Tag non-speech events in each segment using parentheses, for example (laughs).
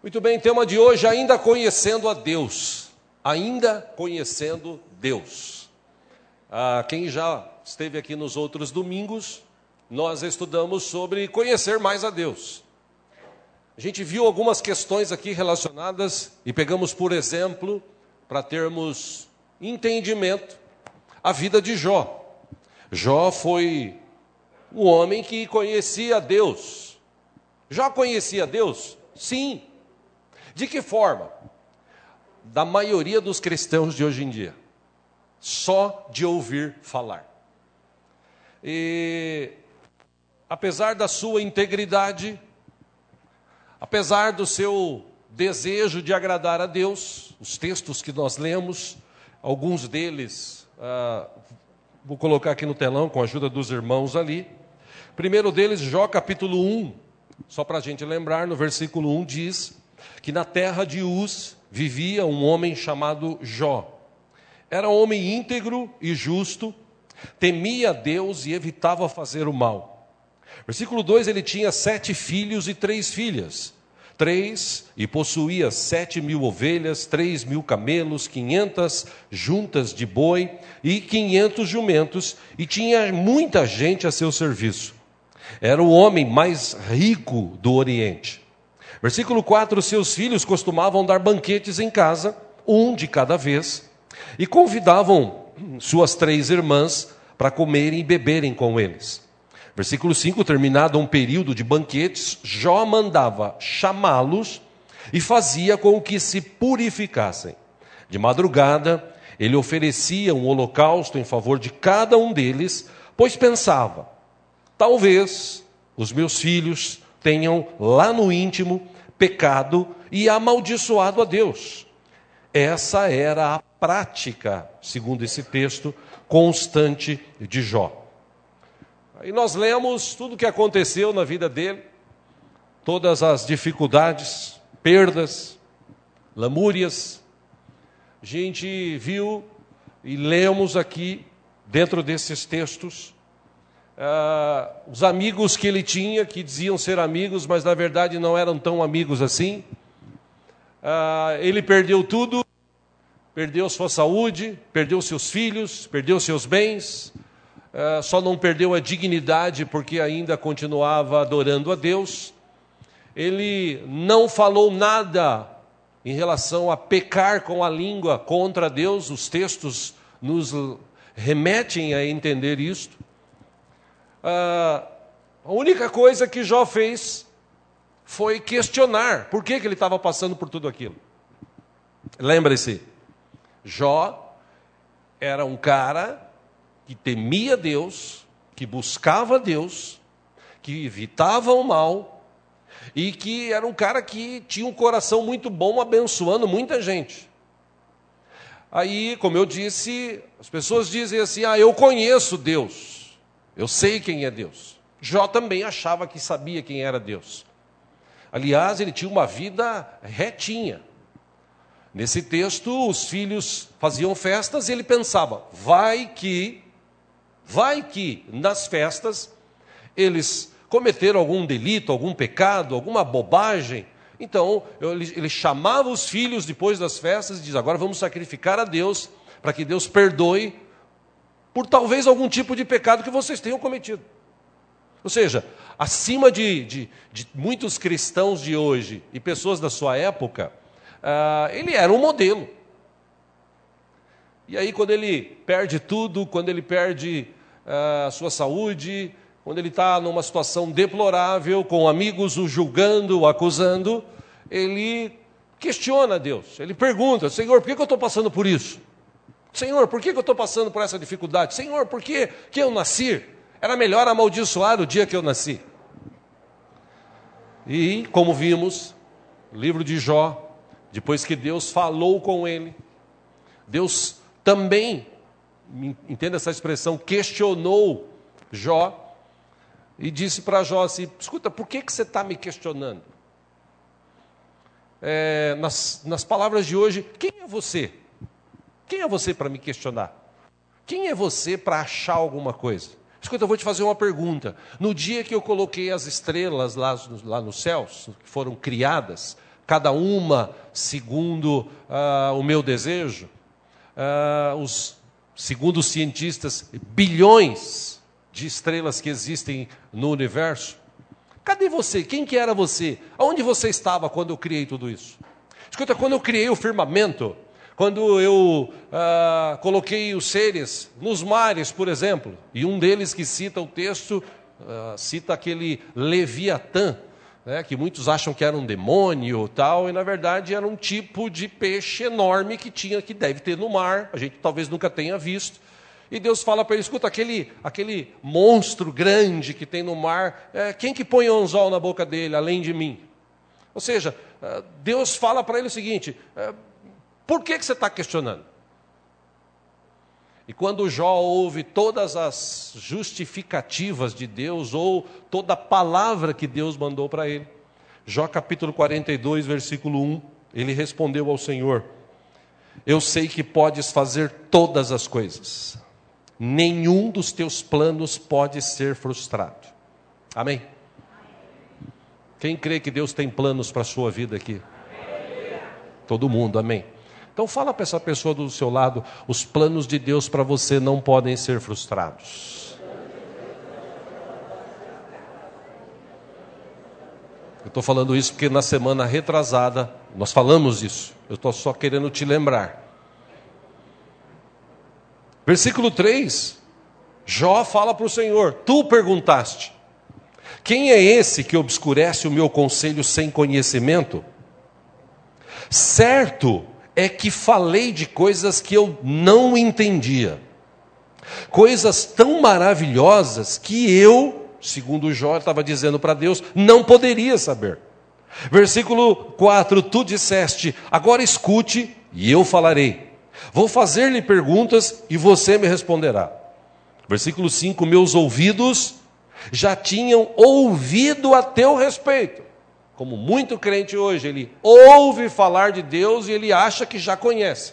Muito bem, tema de hoje, ainda conhecendo a Deus. Ainda conhecendo Deus. Ah, quem já esteve aqui nos outros domingos, nós estudamos sobre conhecer mais a Deus. A gente viu algumas questões aqui relacionadas e pegamos por exemplo, para termos entendimento, a vida de Jó. Jó foi um homem que conhecia Deus. Jó conhecia Deus? Sim. De que forma? Da maioria dos cristãos de hoje em dia. Só de ouvir falar. E apesar da sua integridade, apesar do seu desejo de agradar a Deus, os textos que nós lemos, alguns deles, ah, vou colocar aqui no telão com a ajuda dos irmãos ali. Primeiro deles, Jó capítulo 1, só para a gente lembrar, no versículo 1 diz que na terra de Uz vivia um homem chamado Jó. Era homem íntegro e justo, temia Deus e evitava fazer o mal. Versículo 2: ele tinha sete filhos e três filhas. Três, e possuía sete mil ovelhas, três mil camelos, quinhentas juntas de boi e quinhentos jumentos, e tinha muita gente a seu serviço. Era o homem mais rico do Oriente. Versículo 4: Seus filhos costumavam dar banquetes em casa, um de cada vez, e convidavam suas três irmãs para comerem e beberem com eles. Versículo 5: Terminado um período de banquetes, Jó mandava chamá-los e fazia com que se purificassem. De madrugada, ele oferecia um holocausto em favor de cada um deles, pois pensava: talvez os meus filhos tenham lá no íntimo pecado e amaldiçoado a Deus. Essa era a prática, segundo esse texto, constante de Jó. E nós lemos tudo o que aconteceu na vida dele, todas as dificuldades, perdas, lamúrias. A gente viu e lemos aqui, dentro desses textos, uh, os amigos que ele tinha, que diziam ser amigos, mas na verdade não eram tão amigos assim. Uh, ele perdeu tudo, perdeu sua saúde, perdeu seus filhos, perdeu seus bens, uh, só não perdeu a dignidade porque ainda continuava adorando a Deus. Ele não falou nada em relação a pecar com a língua contra Deus, os textos nos remetem a entender isto. Ah, a única coisa que Jó fez foi questionar por que, que ele estava passando por tudo aquilo. Lembre-se, Jó era um cara que temia Deus, que buscava Deus, que evitava o mal e que era um cara que tinha um coração muito bom, abençoando muita gente. Aí, como eu disse, as pessoas dizem assim: ah, eu conheço Deus. Eu sei quem é Deus. Jó também achava que sabia quem era Deus. Aliás, ele tinha uma vida retinha. Nesse texto, os filhos faziam festas e ele pensava: vai que, vai que nas festas eles cometeram algum delito, algum pecado, alguma bobagem. Então, ele, chamava os filhos depois das festas e diz: agora vamos sacrificar a Deus para que Deus perdoe por talvez algum tipo de pecado que vocês tenham cometido. Ou seja, acima de, de, de muitos cristãos de hoje e pessoas da sua época, uh, ele era um modelo. E aí, quando ele perde tudo, quando ele perde uh, a sua saúde, quando ele está numa situação deplorável, com amigos o julgando, o acusando, ele questiona Deus. Ele pergunta: Senhor, por que eu estou passando por isso? Senhor, por que eu estou passando por essa dificuldade? Senhor, por que, que eu nasci? Era melhor amaldiçoar o dia que eu nasci. E, como vimos, livro de Jó, depois que Deus falou com ele, Deus também, entenda essa expressão, questionou Jó e disse para Jó assim: escuta, por que, que você está me questionando? É, nas, nas palavras de hoje, quem é você? Quem é você para me questionar? Quem é você para achar alguma coisa? Escuta, eu vou te fazer uma pergunta. No dia que eu coloquei as estrelas lá, lá nos céus, que foram criadas, cada uma segundo uh, o meu desejo. Uh, os, segundo os cientistas, bilhões de estrelas que existem no universo. Cadê você? Quem que era você? Aonde você estava quando eu criei tudo isso? Escuta, quando eu criei o firmamento, quando eu ah, coloquei os seres nos mares, por exemplo, e um deles que cita o texto, ah, cita aquele Leviatã, né, que muitos acham que era um demônio tal, e na verdade era um tipo de peixe enorme que tinha, que deve ter no mar, a gente talvez nunca tenha visto. E Deus fala para ele: escuta, aquele, aquele monstro grande que tem no mar, é, quem que põe anzol na boca dele, além de mim? Ou seja, ah, Deus fala para ele o seguinte: é, por que, que você está questionando? E quando Jó ouve todas as justificativas de Deus, ou toda a palavra que Deus mandou para ele, Jó capítulo 42, versículo 1, ele respondeu ao Senhor: Eu sei que podes fazer todas as coisas, nenhum dos teus planos pode ser frustrado. Amém? Quem crê que Deus tem planos para a sua vida aqui? Todo mundo, amém. Então fala para essa pessoa do seu lado, os planos de Deus para você não podem ser frustrados. Eu estou falando isso porque na semana retrasada nós falamos isso. Eu estou só querendo te lembrar. Versículo 3. Jó fala para o Senhor: Tu perguntaste, quem é esse que obscurece o meu conselho sem conhecimento? Certo é que falei de coisas que eu não entendia. Coisas tão maravilhosas que eu, segundo Jó estava dizendo para Deus, não poderia saber. Versículo 4: Tu disseste, agora escute e eu falarei. Vou fazer-lhe perguntas e você me responderá. Versículo 5: Meus ouvidos já tinham ouvido a teu respeito como muito crente hoje, ele ouve falar de Deus e ele acha que já conhece.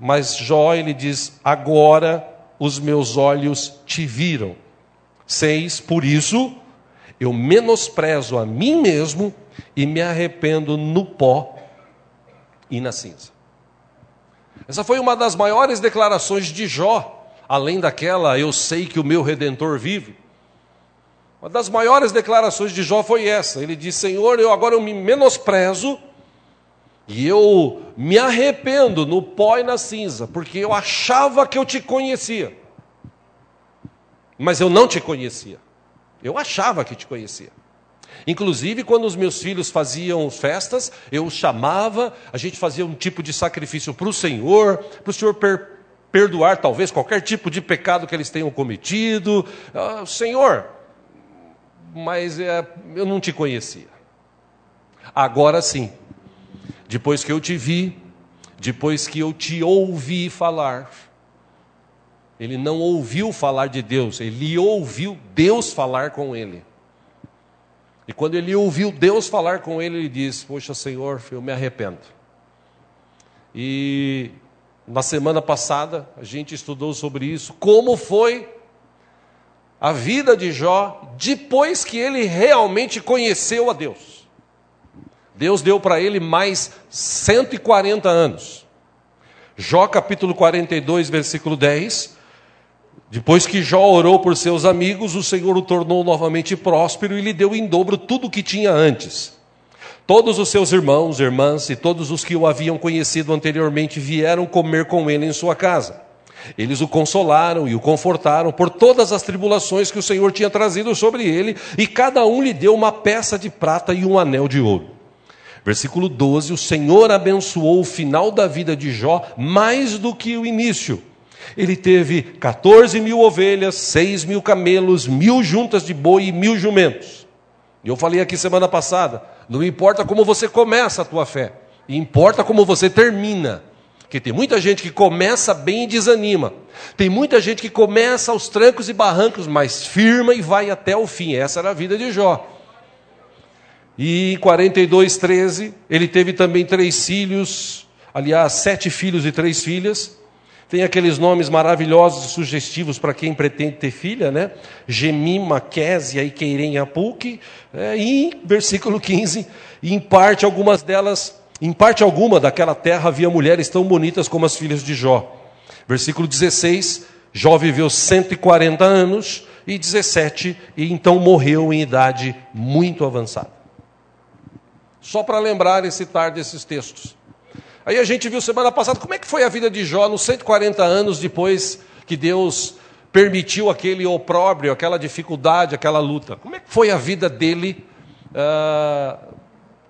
Mas Jó, ele diz: Agora os meus olhos te viram. Seis, por isso eu menosprezo a mim mesmo e me arrependo no pó e na cinza. Essa foi uma das maiores declarações de Jó, além daquela, eu sei que o meu redentor vive. Uma das maiores declarações de Jó foi essa. Ele disse: Senhor, eu agora eu me menosprezo e eu me arrependo no pó e na cinza, porque eu achava que eu te conhecia, mas eu não te conhecia. Eu achava que te conhecia. Inclusive, quando os meus filhos faziam festas, eu chamava, a gente fazia um tipo de sacrifício para o Senhor, para o Senhor per perdoar talvez qualquer tipo de pecado que eles tenham cometido. Ah, Senhor, mas é, eu não te conhecia. Agora sim, depois que eu te vi, depois que eu te ouvi falar, ele não ouviu falar de Deus, ele ouviu Deus falar com ele. E quando ele ouviu Deus falar com ele, ele disse: Poxa, Senhor, eu me arrependo. E na semana passada a gente estudou sobre isso, como foi a vida de Jó depois que ele realmente conheceu a Deus. Deus deu para ele mais 140 anos. Jó capítulo 42, versículo 10. Depois que Jó orou por seus amigos, o Senhor o tornou novamente próspero e lhe deu em dobro tudo o que tinha antes. Todos os seus irmãos, irmãs e todos os que o haviam conhecido anteriormente vieram comer com ele em sua casa. Eles o consolaram e o confortaram por todas as tribulações que o Senhor tinha trazido sobre ele, e cada um lhe deu uma peça de prata e um anel de ouro. Versículo 12: O Senhor abençoou o final da vida de Jó mais do que o início. Ele teve 14 mil ovelhas, 6 mil camelos, mil juntas de boi e mil jumentos. E eu falei aqui semana passada: não importa como você começa a tua fé, importa como você termina. Porque tem muita gente que começa bem e desanima. Tem muita gente que começa aos trancos e barrancos, mas firma e vai até o fim. Essa era a vida de Jó. E em 42, 13, ele teve também três filhos, aliás, sete filhos e três filhas. Tem aqueles nomes maravilhosos e sugestivos para quem pretende ter filha, né? Gemima, Késia e Queirem Apuque. É, e, versículo 15, e em parte algumas delas, em parte alguma daquela terra havia mulheres tão bonitas como as filhas de Jó. Versículo 16, Jó viveu 140 anos e 17 e então morreu em idade muito avançada. Só para lembrar e citar desses textos. Aí a gente viu semana passada como é que foi a vida de Jó nos 140 anos depois que Deus permitiu aquele opróbrio, aquela dificuldade, aquela luta. Como é que foi a vida dele uh,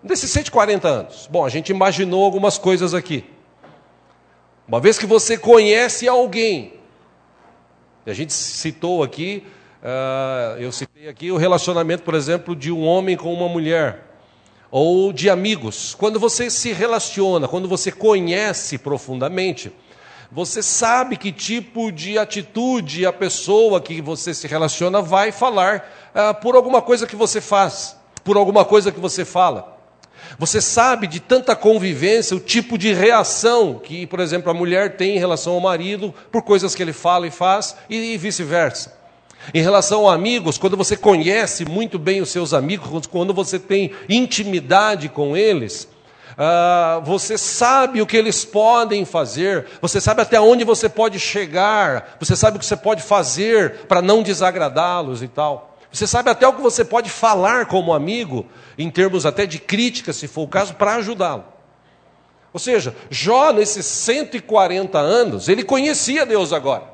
nesses 140 anos? Bom, a gente imaginou algumas coisas aqui. Uma vez que você conhece alguém, a gente citou aqui, uh, eu citei aqui o relacionamento, por exemplo, de um homem com uma mulher ou de amigos. Quando você se relaciona, quando você conhece profundamente, você sabe que tipo de atitude a pessoa que você se relaciona vai falar ah, por alguma coisa que você faz, por alguma coisa que você fala. Você sabe de tanta convivência o tipo de reação que, por exemplo, a mulher tem em relação ao marido por coisas que ele fala e faz e vice-versa. Em relação a amigos, quando você conhece muito bem os seus amigos, quando você tem intimidade com eles, Uh, você sabe o que eles podem fazer, você sabe até onde você pode chegar, você sabe o que você pode fazer para não desagradá-los e tal. Você sabe até o que você pode falar como amigo, em termos até de crítica, se for o caso, para ajudá-lo. Ou seja, Jó, nesses 140 anos, ele conhecia Deus agora.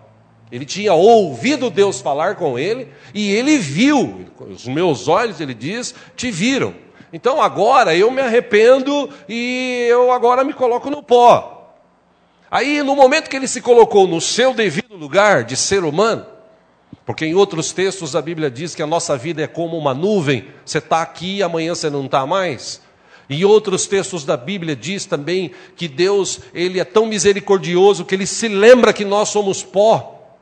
Ele tinha ouvido Deus falar com ele e ele viu. Os meus olhos, ele diz, te viram. Então agora eu me arrependo e eu agora me coloco no pó. Aí, no momento que ele se colocou no seu devido lugar de ser humano, porque em outros textos a Bíblia diz que a nossa vida é como uma nuvem, você está aqui e amanhã você não está mais. Em outros textos da Bíblia diz também que Deus ele é tão misericordioso que ele se lembra que nós somos pó.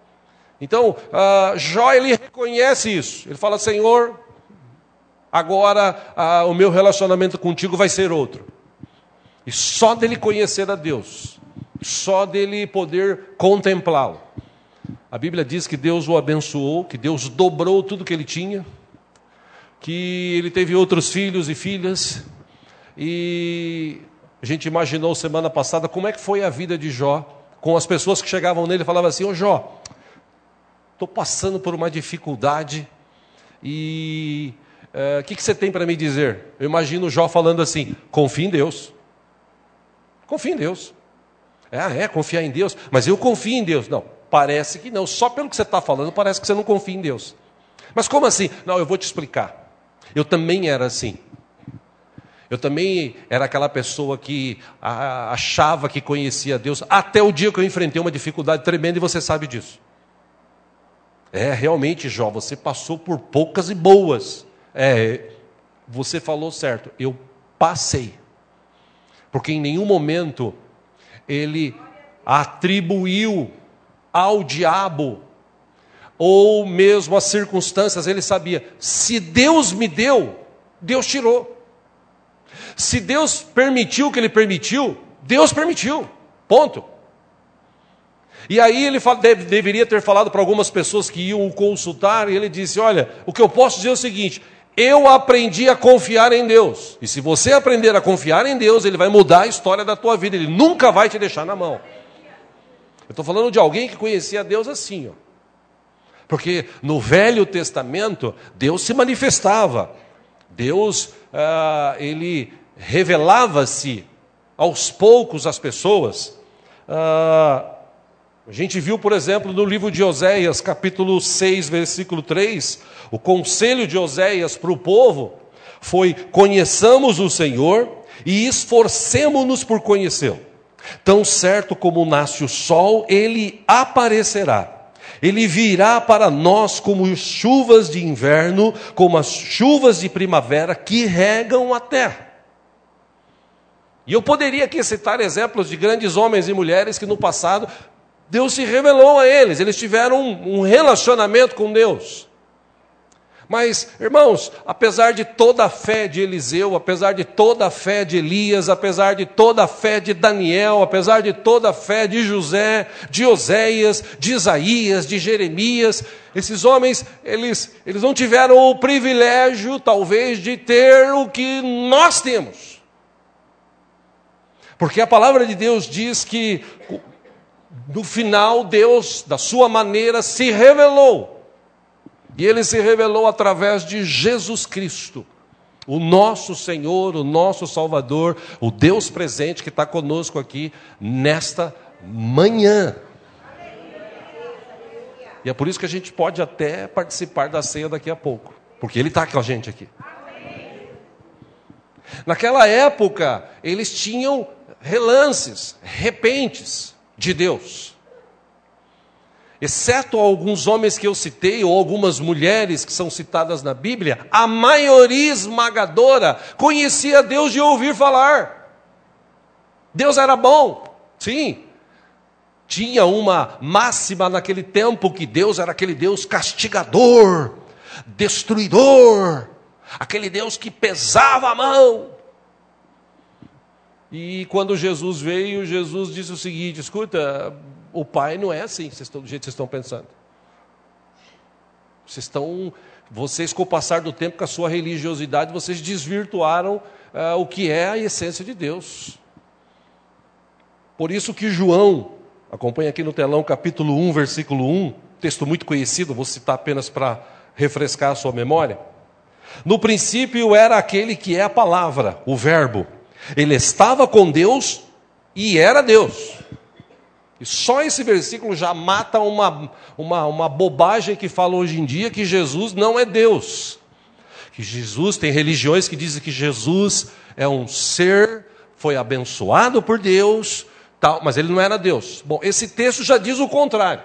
Então, uh, Jó ele reconhece isso. Ele fala: Senhor, agora uh, o meu relacionamento contigo vai ser outro. E só dele conhecer a Deus, só dele poder contemplá-lo. A Bíblia diz que Deus o abençoou, que Deus dobrou tudo que ele tinha, que ele teve outros filhos e filhas, e a gente imaginou semana passada como é que foi a vida de Jó, com as pessoas que chegavam nele e falavam assim: Ô Jó, estou passando por uma dificuldade e é, o que, que você tem para me dizer? Eu imagino Jó falando assim: confia em Deus. Confia em Deus. Ah, é, confiar em Deus, mas eu confio em Deus. Não, parece que não. Só pelo que você está falando, parece que você não confia em Deus. Mas como assim? Não, eu vou te explicar. Eu também era assim. Eu também era aquela pessoa que achava que conhecia Deus, até o dia que eu enfrentei uma dificuldade tremenda e você sabe disso. É, realmente, Jó, você passou por poucas e boas. É, você falou certo, eu passei. Porque em nenhum momento ele atribuiu ao diabo ou mesmo às circunstâncias, ele sabia, se Deus me deu, Deus tirou. Se Deus permitiu o que ele permitiu, Deus permitiu. Ponto. E aí ele deve, deveria ter falado para algumas pessoas que iam o consultar, e ele disse: Olha, o que eu posso dizer é o seguinte: eu aprendi a confiar em Deus. E se você aprender a confiar em Deus, Ele vai mudar a história da tua vida. Ele nunca vai te deixar na mão. Eu estou falando de alguém que conhecia Deus assim, ó. Porque no Velho Testamento, Deus se manifestava. Deus, ah, ele revelava-se aos poucos às pessoas. Ah, a gente viu, por exemplo, no livro de Oséias, capítulo 6, versículo 3, o conselho de Oséias para o povo foi: conheçamos o Senhor e esforcemo-nos por conhecê-lo. Tão certo como nasce o sol, ele aparecerá. Ele virá para nós como chuvas de inverno, como as chuvas de primavera que regam a terra. E eu poderia aqui citar exemplos de grandes homens e mulheres que no passado Deus se revelou a eles, eles tiveram um, um relacionamento com Deus. Mas, irmãos, apesar de toda a fé de Eliseu, apesar de toda a fé de Elias, apesar de toda a fé de Daniel, apesar de toda a fé de José, de Oséias, de Isaías, de Jeremias, esses homens, eles, eles não tiveram o privilégio, talvez, de ter o que nós temos. Porque a palavra de Deus diz que, no final, Deus, da sua maneira, se revelou e ele se revelou através de Jesus Cristo, o nosso Senhor, o nosso Salvador, o Deus presente que está conosco aqui nesta manhã. E é por isso que a gente pode até participar da ceia daqui a pouco, porque Ele está com a gente aqui. Naquela época, eles tinham relances, repentes de Deus exceto alguns homens que eu citei, ou algumas mulheres que são citadas na Bíblia, a maioria esmagadora conhecia Deus de ouvir falar. Deus era bom, sim. Tinha uma máxima naquele tempo que Deus era aquele Deus castigador, destruidor, aquele Deus que pesava a mão. E quando Jesus veio, Jesus disse o seguinte: escuta, o pai não é assim, vocês estão, do jeito que vocês estão pensando. Vocês estão, vocês com o passar do tempo, com a sua religiosidade, vocês desvirtuaram uh, o que é a essência de Deus. Por isso que João, acompanha aqui no telão, capítulo 1, versículo 1, texto muito conhecido, vou citar apenas para refrescar a sua memória. No princípio era aquele que é a palavra, o Verbo. Ele estava com Deus e era Deus. E só esse versículo já mata uma, uma, uma bobagem que fala hoje em dia que Jesus não é Deus. Que Jesus, tem religiões que dizem que Jesus é um ser, foi abençoado por Deus, tal, mas ele não era Deus. Bom, esse texto já diz o contrário.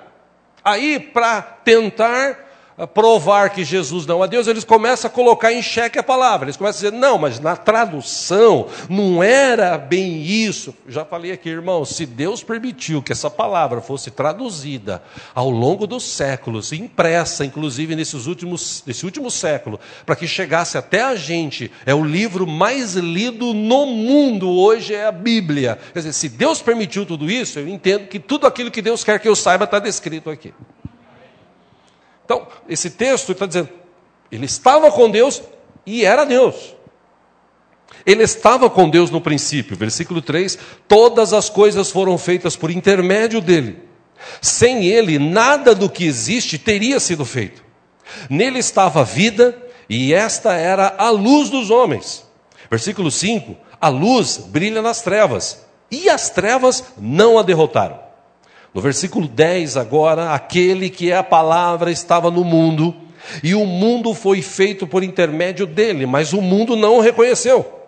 Aí, para tentar provar que Jesus não é Deus, eles começam a colocar em xeque a palavra. Eles começam a dizer, não, mas na tradução não era bem isso. Já falei aqui, irmão, se Deus permitiu que essa palavra fosse traduzida ao longo dos séculos, impressa, inclusive nesses últimos, nesse último século, para que chegasse até a gente, é o livro mais lido no mundo hoje, é a Bíblia. Quer dizer, se Deus permitiu tudo isso, eu entendo que tudo aquilo que Deus quer que eu saiba está descrito aqui. Então, esse texto está dizendo, ele estava com Deus e era Deus. Ele estava com Deus no princípio, versículo 3: todas as coisas foram feitas por intermédio dele. Sem ele, nada do que existe teria sido feito. Nele estava a vida, e esta era a luz dos homens. Versículo 5: a luz brilha nas trevas, e as trevas não a derrotaram. No versículo 10, agora, aquele que é a palavra estava no mundo, e o mundo foi feito por intermédio dele, mas o mundo não o reconheceu.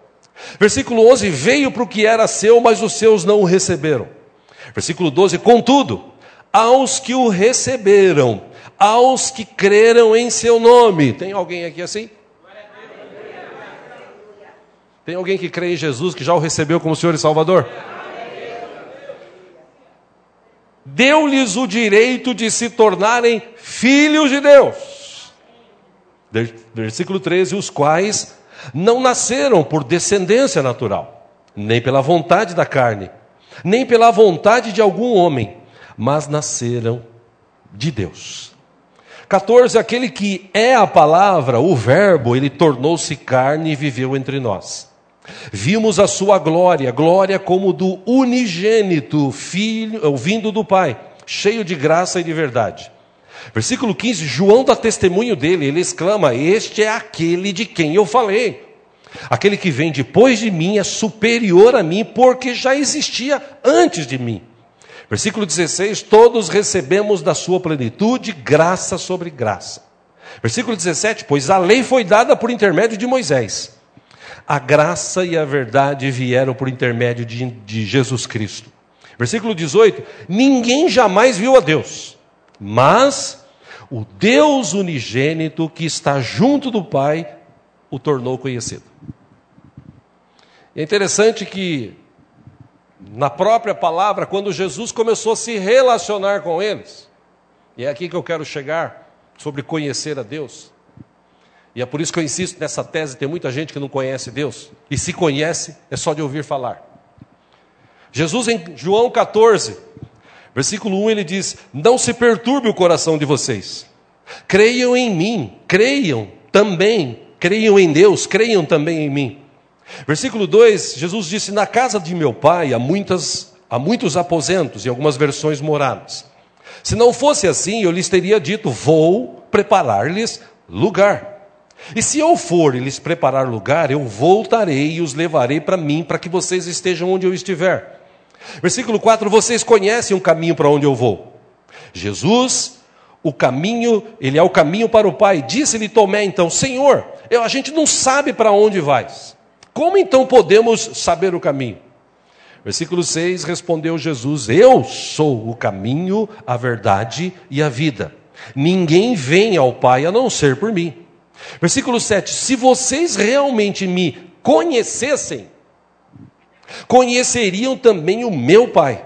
Versículo 11: Veio para o que era seu, mas os seus não o receberam. Versículo 12: Contudo, aos que o receberam, aos que creram em seu nome. Tem alguém aqui assim? Tem alguém que crê em Jesus, que já o recebeu como Senhor e Salvador? Deu-lhes o direito de se tornarem filhos de Deus. Versículo 13: os quais não nasceram por descendência natural, nem pela vontade da carne, nem pela vontade de algum homem, mas nasceram de Deus. 14: aquele que é a palavra, o Verbo, ele tornou-se carne e viveu entre nós. Vimos a sua glória, glória como do unigênito filho, vindo do Pai, cheio de graça e de verdade. Versículo 15, João dá testemunho dele, ele exclama: Este é aquele de quem eu falei. Aquele que vem depois de mim é superior a mim, porque já existia antes de mim. Versículo 16: Todos recebemos da sua plenitude graça sobre graça. Versículo 17: Pois a lei foi dada por intermédio de Moisés a graça e a verdade vieram por intermédio de, de Jesus Cristo. Versículo 18: Ninguém jamais viu a Deus, mas o Deus unigênito que está junto do Pai o tornou conhecido. É interessante que, na própria palavra, quando Jesus começou a se relacionar com eles, e é aqui que eu quero chegar, sobre conhecer a Deus, E é por isso que eu insisto nessa tese: tem muita gente que não conhece Deus, e se conhece, é só de ouvir falar. Jesus, em João 14, versículo 1, ele diz: Não se perturbe o coração de vocês, creiam em mim, creiam também, creiam em Deus, creiam também em mim. Versículo 2, Jesus disse: Na casa de meu pai há, muitas, há muitos aposentos, e algumas versões moradas. Se não fosse assim, eu lhes teria dito: Vou preparar-lhes lugar. E se eu for e lhes preparar lugar, eu voltarei e os levarei para mim, para que vocês estejam onde eu estiver. Versículo 4: Vocês conhecem o caminho para onde eu vou. Jesus, o caminho, ele é o caminho para o Pai. Disse-lhe Tomé então: Senhor, eu, a gente não sabe para onde vais. Como então podemos saber o caminho? Versículo 6: Respondeu Jesus: Eu sou o caminho, a verdade e a vida. Ninguém vem ao Pai a não ser por mim. Versículo 7: Se vocês realmente me conhecessem, conheceriam também o meu Pai.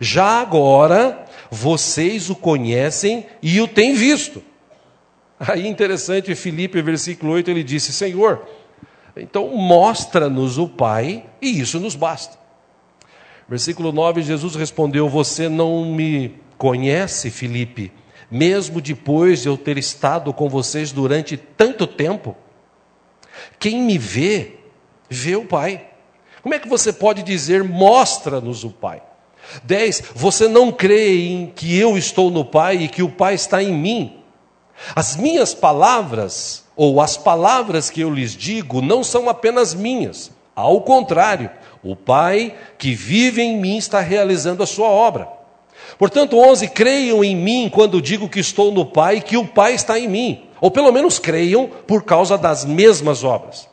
Já agora vocês o conhecem e o têm visto. Aí interessante, Filipe, versículo 8, ele disse: Senhor, então mostra-nos o Pai e isso nos basta. Versículo 9, Jesus respondeu: Você não me conhece, Filipe, mesmo depois de eu ter estado com vocês durante tanto tempo? Quem me vê, vê o Pai. Como é que você pode dizer, mostra-nos o Pai? 10. Você não crê em que eu estou no Pai e que o Pai está em mim? As minhas palavras, ou as palavras que eu lhes digo, não são apenas minhas. Ao contrário, o Pai que vive em mim está realizando a sua obra. Portanto, 11, creiam em mim quando digo que estou no Pai que o Pai está em mim. Ou pelo menos creiam por causa das mesmas obras.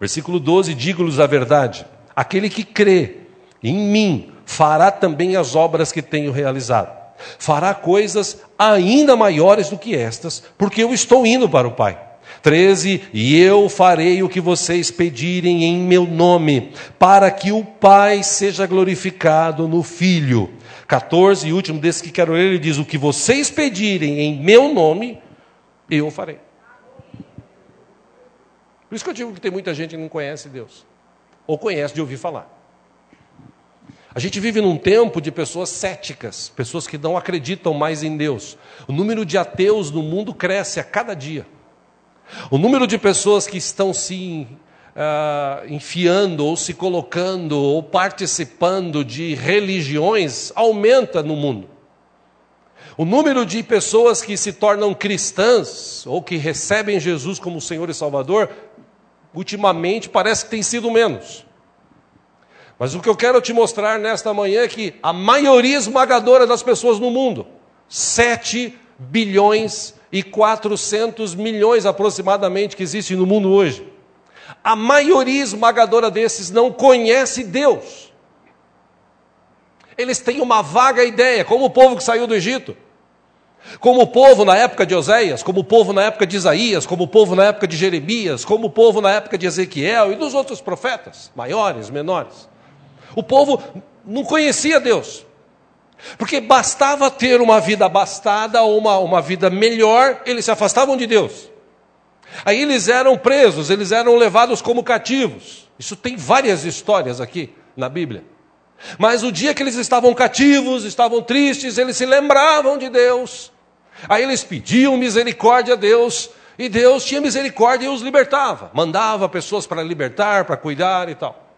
Versículo 12, digo-lhes a verdade. Aquele que crê em mim fará também as obras que tenho realizado. Fará coisas ainda maiores do que estas, porque eu estou indo para o Pai. 13: E eu farei o que vocês pedirem em meu nome, para que o Pai seja glorificado no Filho. 14, e último desse que quero ler, ele diz: O que vocês pedirem em meu nome, eu farei. Por isso que eu digo que tem muita gente que não conhece Deus, ou conhece de ouvir falar. A gente vive num tempo de pessoas céticas, pessoas que não acreditam mais em Deus. O número de ateus no mundo cresce a cada dia. O número de pessoas que estão se uh, enfiando ou se colocando ou participando de religiões aumenta no mundo. O número de pessoas que se tornam cristãs ou que recebem Jesus como Senhor e Salvador, ultimamente parece que tem sido menos. Mas o que eu quero te mostrar nesta manhã é que a maioria esmagadora das pessoas no mundo, 7 bilhões e 400 milhões aproximadamente que existem no mundo hoje, a maioria esmagadora desses não conhece Deus. Eles têm uma vaga ideia, como o povo que saiu do Egito, como o povo na época de Oséias, como o povo na época de Isaías, como o povo na época de Jeremias, como o povo na época de Ezequiel e dos outros profetas, maiores, menores. O povo não conhecia Deus, porque bastava ter uma vida abastada ou uma, uma vida melhor, eles se afastavam de Deus. Aí eles eram presos, eles eram levados como cativos. Isso tem várias histórias aqui na Bíblia. Mas o dia que eles estavam cativos, estavam tristes, eles se lembravam de Deus. Aí eles pediam misericórdia a Deus, e Deus tinha misericórdia e os libertava. Mandava pessoas para libertar, para cuidar e tal.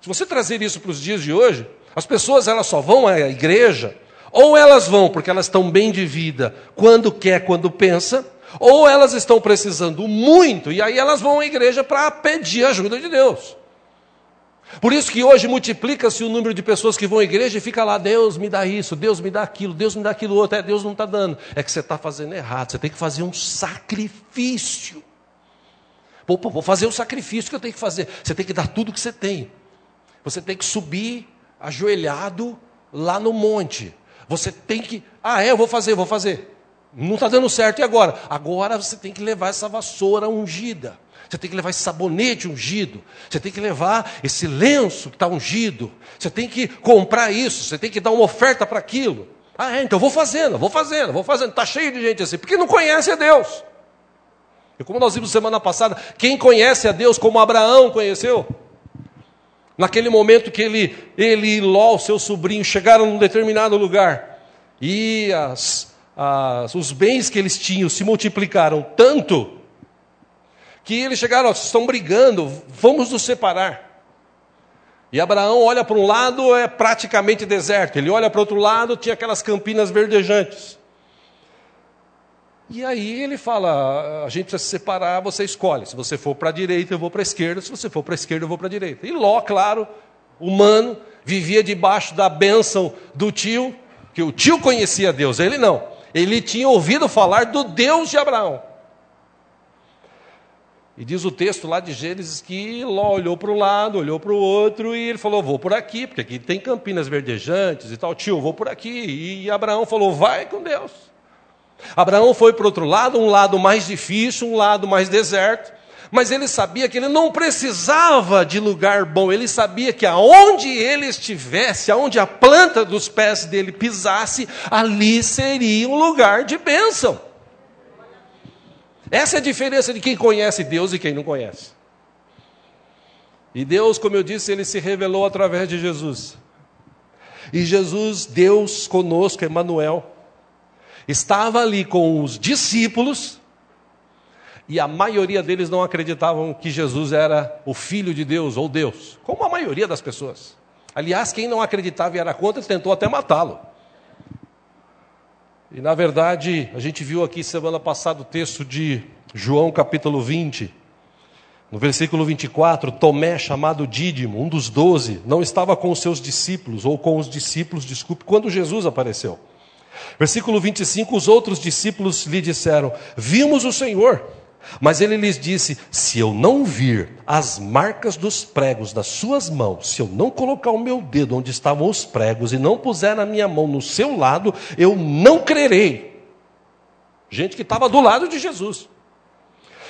Se você trazer isso para os dias de hoje, as pessoas elas só vão à igreja, ou elas vão porque elas estão bem de vida, quando quer, quando pensa, ou elas estão precisando muito, e aí elas vão à igreja para pedir ajuda de Deus. Por isso que hoje multiplica-se o número de pessoas que vão à igreja e fica lá, Deus me dá isso, Deus me dá aquilo, Deus me dá aquilo outro, é, Deus não está dando. É que você está fazendo errado, você tem que fazer um sacrifício. Pô, vou fazer o sacrifício que eu tenho que fazer. Você tem que dar tudo que você tem. Você tem que subir ajoelhado lá no monte. Você tem que. Ah, é, eu vou fazer, vou fazer. Não está dando certo, e agora? Agora você tem que levar essa vassoura ungida. Você tem que levar esse sabonete ungido. Você tem que levar esse lenço que está ungido. Você tem que comprar isso. Você tem que dar uma oferta para aquilo. Ah, é, então vou fazendo, vou fazendo, vou fazendo. Está cheio de gente assim, porque não conhece a Deus. E como nós vimos semana passada, quem conhece a Deus como Abraão conheceu? Naquele momento que ele, ele e Ló, seu sobrinho, chegaram num determinado lugar e as, as, os bens que eles tinham se multiplicaram tanto que eles chegaram, estão brigando, vamos nos separar. E Abraão olha para um lado, é praticamente deserto. Ele olha para outro lado, tinha aquelas campinas verdejantes. E aí ele fala: a gente precisa se separar, você escolhe. Se você for para a direita, eu vou para a esquerda. Se você for para a esquerda, eu vou para a direita. E Ló, claro, humano, vivia debaixo da bênção do tio, que o tio conhecia Deus, ele não. Ele tinha ouvido falar do Deus de Abraão. E diz o texto lá de Gênesis que Ló olhou para um lado, olhou para o outro e ele falou: Vou por aqui, porque aqui tem campinas verdejantes e tal. Tio, vou por aqui. E Abraão falou: Vai com Deus. Abraão foi para outro lado, um lado mais difícil, um lado mais deserto. Mas ele sabia que ele não precisava de lugar bom, ele sabia que aonde ele estivesse, aonde a planta dos pés dele pisasse, ali seria um lugar de bênção. Essa é a diferença de quem conhece Deus e quem não conhece. E Deus, como eu disse, ele se revelou através de Jesus. E Jesus, Deus conosco, Emmanuel, estava ali com os discípulos, e a maioria deles não acreditavam que Jesus era o Filho de Deus ou Deus, como a maioria das pessoas. Aliás, quem não acreditava e era contra, tentou até matá-lo. E na verdade, a gente viu aqui semana passada o texto de João capítulo 20, no versículo 24, Tomé, chamado Dídimo, um dos doze, não estava com os seus discípulos, ou com os discípulos, desculpe, quando Jesus apareceu. Versículo 25, os outros discípulos lhe disseram: Vimos o Senhor. Mas ele lhes disse: Se eu não vir as marcas dos pregos das suas mãos, se eu não colocar o meu dedo onde estavam os pregos e não puser a minha mão no seu lado, eu não crerei. Gente que estava do lado de Jesus.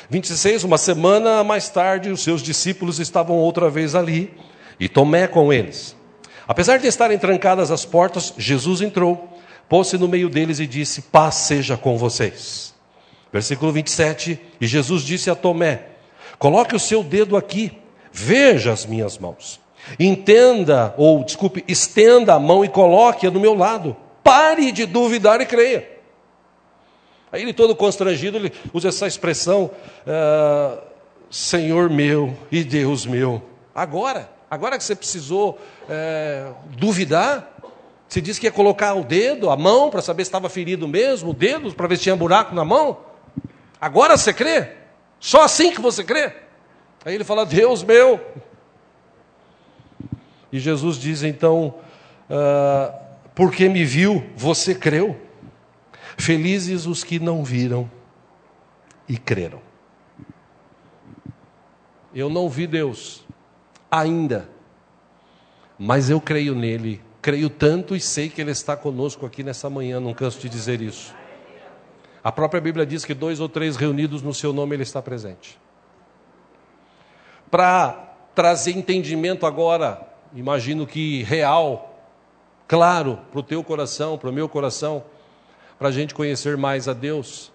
26, uma semana mais tarde, os seus discípulos estavam outra vez ali e Tomé com eles. Apesar de estarem trancadas as portas, Jesus entrou, pôs-se no meio deles e disse: Paz seja com vocês. Versículo 27, e Jesus disse a Tomé: Coloque o seu dedo aqui, veja as minhas mãos. Entenda, ou desculpe, estenda a mão e coloque-a do meu lado. Pare de duvidar e creia. Aí ele todo constrangido, ele usa essa expressão, ah, Senhor meu e Deus meu. Agora, agora que você precisou é, duvidar, você disse que ia colocar o dedo, a mão, para saber se estava ferido mesmo, o dedo, para ver se tinha buraco na mão. Agora você crê? Só assim que você crê? Aí ele fala: Deus meu. E Jesus diz então: ah, Porque me viu, você creu. Felizes os que não viram e creram. Eu não vi Deus ainda, mas eu creio nele. Creio tanto e sei que Ele está conosco aqui nessa manhã, não canso de dizer isso. A própria Bíblia diz que dois ou três reunidos no seu nome ele está presente. Para trazer entendimento agora, imagino que real, claro, para o teu coração, para o meu coração, para a gente conhecer mais a Deus,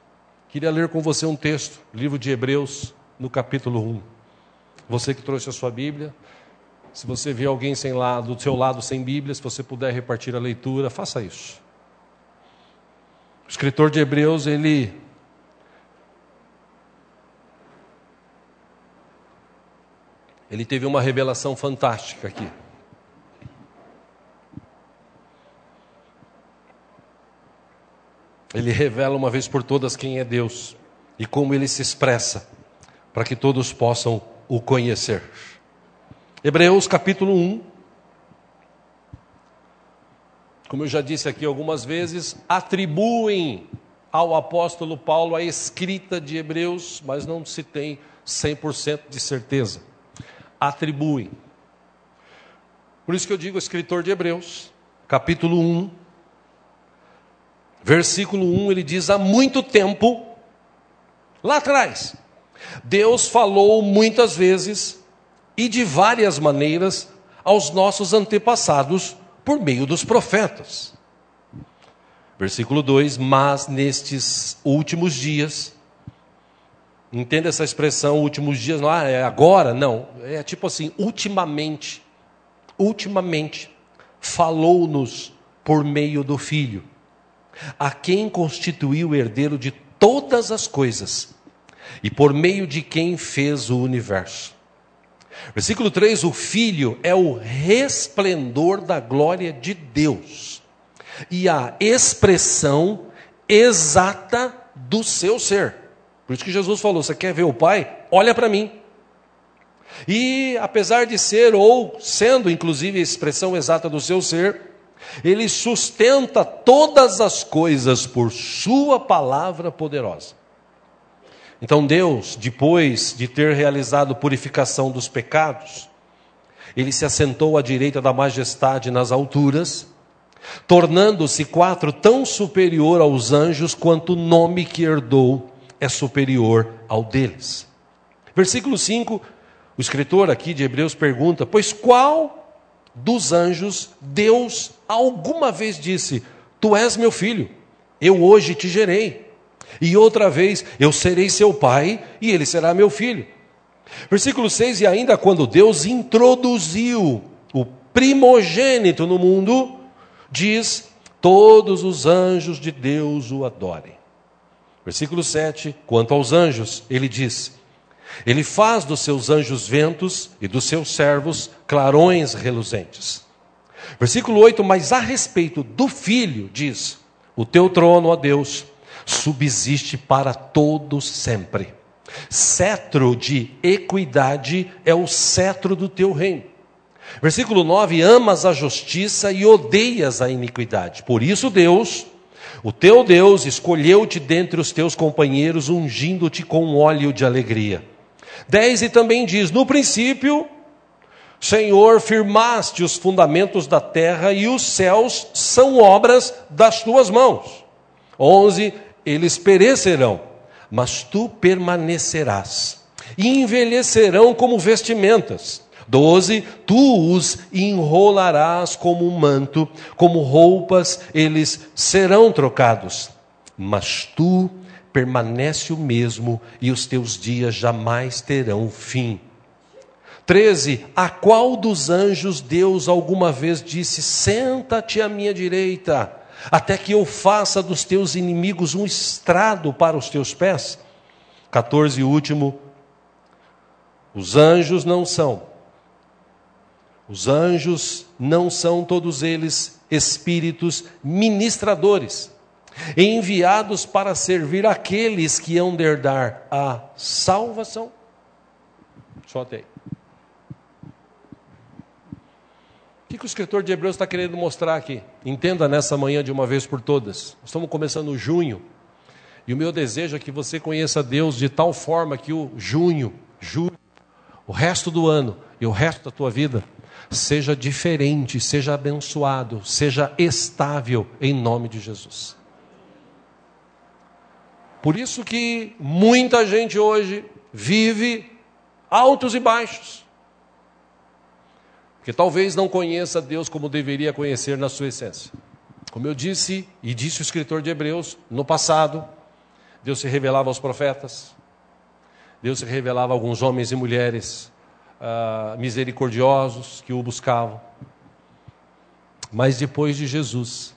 queria ler com você um texto, livro de Hebreus, no capítulo 1. Você que trouxe a sua Bíblia, se você vê alguém sem lado, do seu lado sem Bíblia, se você puder repartir a leitura, faça isso. O escritor de Hebreus, ele ele teve uma revelação fantástica aqui. Ele revela uma vez por todas quem é Deus e como ele se expressa, para que todos possam o conhecer. Hebreus capítulo 1, como eu já disse aqui algumas vezes, atribuem ao apóstolo Paulo a escrita de Hebreus, mas não se tem 100% de certeza. Atribuem. Por isso que eu digo escritor de Hebreus, capítulo 1, versículo 1, ele diz: há muito tempo, lá atrás, Deus falou muitas vezes e de várias maneiras aos nossos antepassados por meio dos profetas. Versículo 2: Mas nestes últimos dias, Entenda essa expressão, últimos dias, não é agora? Não. É tipo assim, ultimamente. Ultimamente. Falou-nos por meio do Filho, a quem constituiu o herdeiro de todas as coisas e por meio de quem fez o universo. Versículo 3: O Filho é o resplendor da glória de Deus e a expressão exata do seu ser. Por isso que Jesus falou: Você quer ver o Pai? Olha para mim. E apesar de ser, ou sendo inclusive a expressão exata do seu ser, ele sustenta todas as coisas por Sua palavra poderosa. Então Deus, depois de ter realizado purificação dos pecados, ele se assentou à direita da majestade nas alturas, tornando-se quatro tão superior aos anjos quanto o nome que herdou é superior ao deles. Versículo 5, o escritor aqui de Hebreus pergunta: Pois qual dos anjos Deus alguma vez disse: Tu és meu filho, eu hoje te gerei? E outra vez, eu serei seu pai e ele será meu filho. Versículo 6: E ainda quando Deus introduziu o primogênito no mundo, diz: Todos os anjos de Deus o adorem. Versículo 7: Quanto aos anjos, ele diz: Ele faz dos seus anjos ventos e dos seus servos clarões reluzentes. Versículo 8: Mas a respeito do filho, diz: O teu trono, ó Deus, subsiste para todos sempre. Cetro de equidade é o cetro do teu reino. Versículo 9: Amas a justiça e odeias a iniquidade. Por isso, Deus, o teu Deus, escolheu-te dentre os teus companheiros, ungindo-te com óleo de alegria. 10 e também diz: No princípio, Senhor, firmaste os fundamentos da terra e os céus são obras das tuas mãos. 11 eles perecerão, mas tu permanecerás, e envelhecerão como vestimentas. 12. Tu os enrolarás como um manto, como roupas, eles serão trocados. Mas tu permanece o mesmo, e os teus dias jamais terão fim. 13. A qual dos anjos Deus alguma vez disse: Senta-te à minha direita? Até que eu faça dos teus inimigos um estrado para os teus pés. 14 e último, os anjos não são. Os anjos não são todos eles espíritos ministradores, enviados para servir aqueles que hão de herdar a salvação. Só até aí. O que, que o escritor de Hebreus está querendo mostrar aqui? Entenda nessa manhã de uma vez por todas. Estamos começando junho. E o meu desejo é que você conheça Deus de tal forma que o junho, julho, o resto do ano e o resto da tua vida seja diferente, seja abençoado, seja estável em nome de Jesus. Por isso que muita gente hoje vive altos e baixos que talvez não conheça Deus como deveria conhecer na sua essência. Como eu disse, e disse o escritor de Hebreus, no passado, Deus se revelava aos profetas, Deus se revelava a alguns homens e mulheres uh, misericordiosos que o buscavam. Mas depois de Jesus,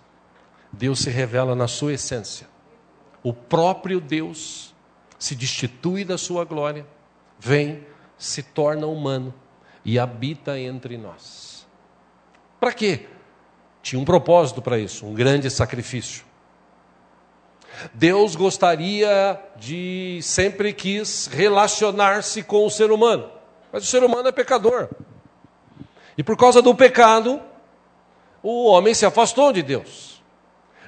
Deus se revela na sua essência. O próprio Deus se destitui da sua glória, vem, se torna humano e habita entre nós. Para quê? Tinha um propósito para isso, um grande sacrifício. Deus gostaria de, sempre quis relacionar-se com o ser humano, mas o ser humano é pecador. E por causa do pecado, o homem se afastou de Deus.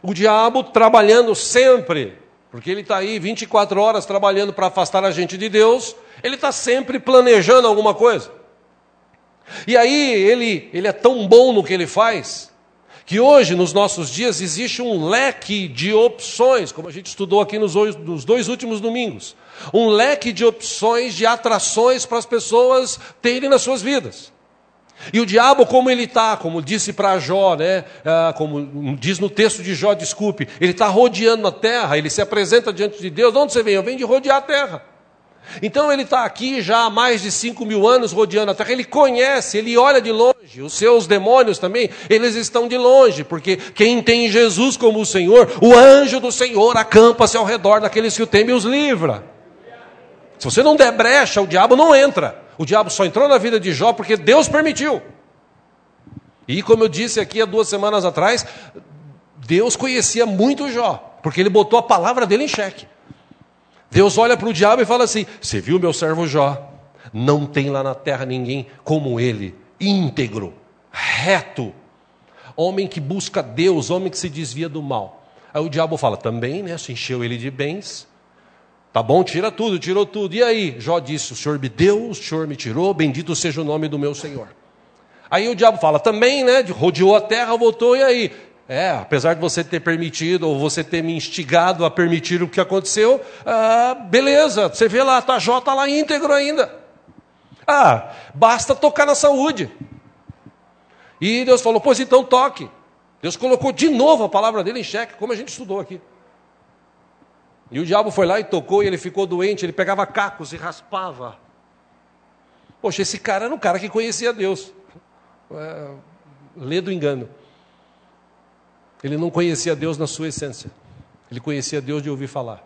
O diabo trabalhando sempre, porque ele está aí 24 horas trabalhando para afastar a gente de Deus, ele está sempre planejando alguma coisa. E aí ele, ele é tão bom no que ele faz, que hoje, nos nossos dias, existe um leque de opções, como a gente estudou aqui nos, nos dois últimos domingos. Um leque de opções, de atrações para as pessoas terem nas suas vidas. E o diabo, como ele está, como disse para Jó, né, ah, como diz no texto de Jó, desculpe, ele está rodeando a terra, ele se apresenta diante de Deus. De onde você vem? Eu venho de rodear a terra. Então ele está aqui já há mais de cinco mil anos rodeando a terra. Ele conhece, ele olha de longe. Os seus demônios também, eles estão de longe, porque quem tem Jesus como o Senhor, o anjo do Senhor acampa-se ao redor daqueles que o temem e os livra. Se você não der brecha, o diabo não entra. O diabo só entrou na vida de Jó porque Deus permitiu. E como eu disse aqui há duas semanas atrás, Deus conhecia muito Jó, porque ele botou a palavra dele em xeque. Deus olha para o diabo e fala assim: Você viu meu servo Jó? Não tem lá na terra ninguém como ele, íntegro, reto, homem que busca Deus, homem que se desvia do mal. Aí o diabo fala: Também, né? Se encheu ele de bens. Tá bom, tira tudo, tirou tudo. E aí? Jó disse: O Senhor me deu, o Senhor me tirou, bendito seja o nome do meu Senhor. Aí o diabo fala: Também, né? Rodeou a terra, voltou, e aí? É, apesar de você ter permitido, ou você ter me instigado a permitir o que aconteceu, ah, beleza, você vê lá, tá Jó está lá íntegro ainda. Ah, basta tocar na saúde. E Deus falou, pois então toque. Deus colocou de novo a palavra dele em xeque, como a gente estudou aqui. E o diabo foi lá e tocou, e ele ficou doente, ele pegava cacos e raspava. Poxa, esse cara era um cara que conhecia Deus. É, lê do engano. Ele não conhecia Deus na sua essência. Ele conhecia Deus de ouvir falar.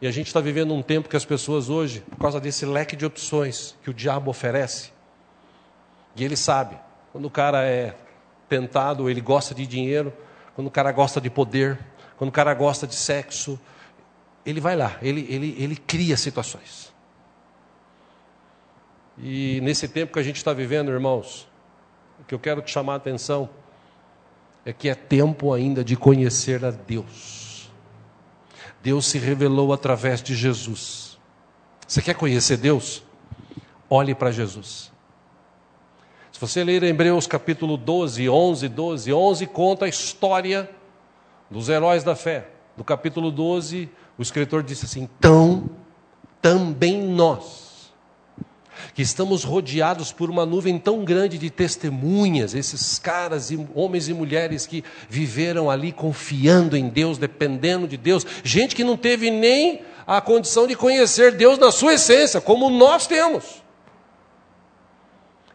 E a gente está vivendo um tempo que as pessoas hoje, por causa desse leque de opções que o diabo oferece, e ele sabe, quando o cara é tentado, ele gosta de dinheiro, quando o cara gosta de poder, quando o cara gosta de sexo, ele vai lá, ele, ele, ele cria situações. E nesse tempo que a gente está vivendo, irmãos, o que eu quero te chamar a atenção é que é tempo ainda de conhecer a Deus. Deus se revelou através de Jesus. Você quer conhecer Deus? Olhe para Jesus. Se você ler Hebreus capítulo 12, 11, 12, 11 conta a história dos heróis da fé. No capítulo 12, o escritor disse assim: Então, também nós, que estamos rodeados por uma nuvem tão grande de testemunhas, esses caras, e homens e mulheres que viveram ali confiando em Deus, dependendo de Deus, gente que não teve nem a condição de conhecer Deus na sua essência, como nós temos.